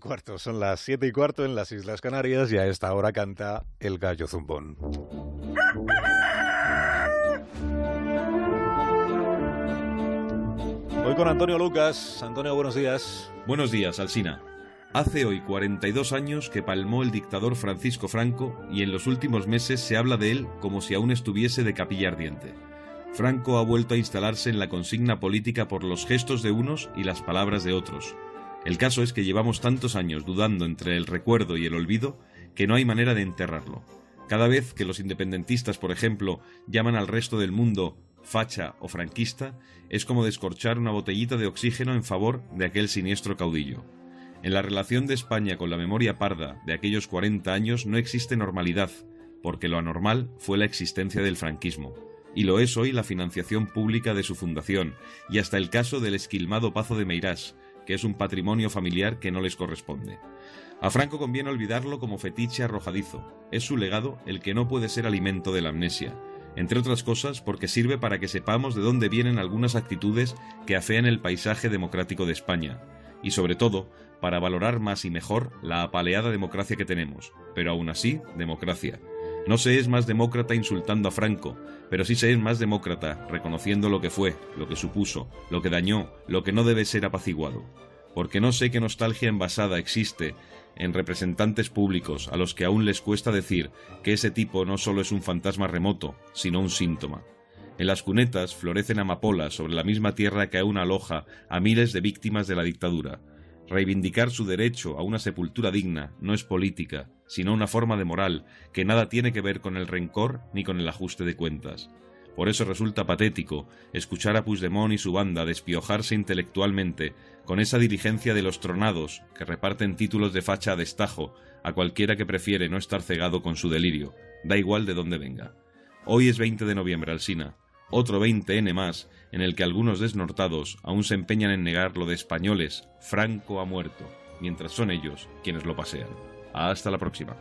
Cuarto, son las siete y cuarto en las Islas Canarias y a esta hora canta el gallo zumbón. Hoy con Antonio Lucas. Antonio, buenos días. Buenos días, Alsina. Hace hoy 42 años que palmó el dictador Francisco Franco y en los últimos meses se habla de él como si aún estuviese de capilla ardiente. Franco ha vuelto a instalarse en la consigna política por los gestos de unos y las palabras de otros el caso es que llevamos tantos años dudando entre el recuerdo y el olvido que no hay manera de enterrarlo. Cada vez que los independentistas, por ejemplo, llaman al resto del mundo facha o franquista, es como descorchar una botellita de oxígeno en favor de aquel siniestro caudillo. En la relación de España con la memoria parda de aquellos 40 años no existe normalidad, porque lo anormal fue la existencia del franquismo, y lo es hoy la financiación pública de su fundación, y hasta el caso del esquilmado Pazo de Meirás, que es un patrimonio familiar que no les corresponde. A Franco conviene olvidarlo como fetiche arrojadizo. Es su legado el que no puede ser alimento de la amnesia, entre otras cosas porque sirve para que sepamos de dónde vienen algunas actitudes que afean el paisaje democrático de España, y sobre todo para valorar más y mejor la apaleada democracia que tenemos, pero aún así, democracia. No se es más demócrata insultando a Franco, pero sí se es más demócrata reconociendo lo que fue, lo que supuso, lo que dañó, lo que no debe ser apaciguado. Porque no sé qué nostalgia envasada existe en representantes públicos a los que aún les cuesta decir que ese tipo no solo es un fantasma remoto, sino un síntoma. En las cunetas florecen amapolas sobre la misma tierra que aún aloja a miles de víctimas de la dictadura, Reivindicar su derecho a una sepultura digna no es política, sino una forma de moral que nada tiene que ver con el rencor ni con el ajuste de cuentas. Por eso resulta patético escuchar a Puigdemont y su banda despiojarse intelectualmente con esa diligencia de los tronados que reparten títulos de facha a destajo a cualquiera que prefiere no estar cegado con su delirio, da igual de dónde venga. Hoy es 20 de noviembre, Alsina otro 20N más, en el que algunos desnortados aún se empeñan en negar lo de españoles, Franco ha muerto, mientras son ellos quienes lo pasean. Hasta la próxima.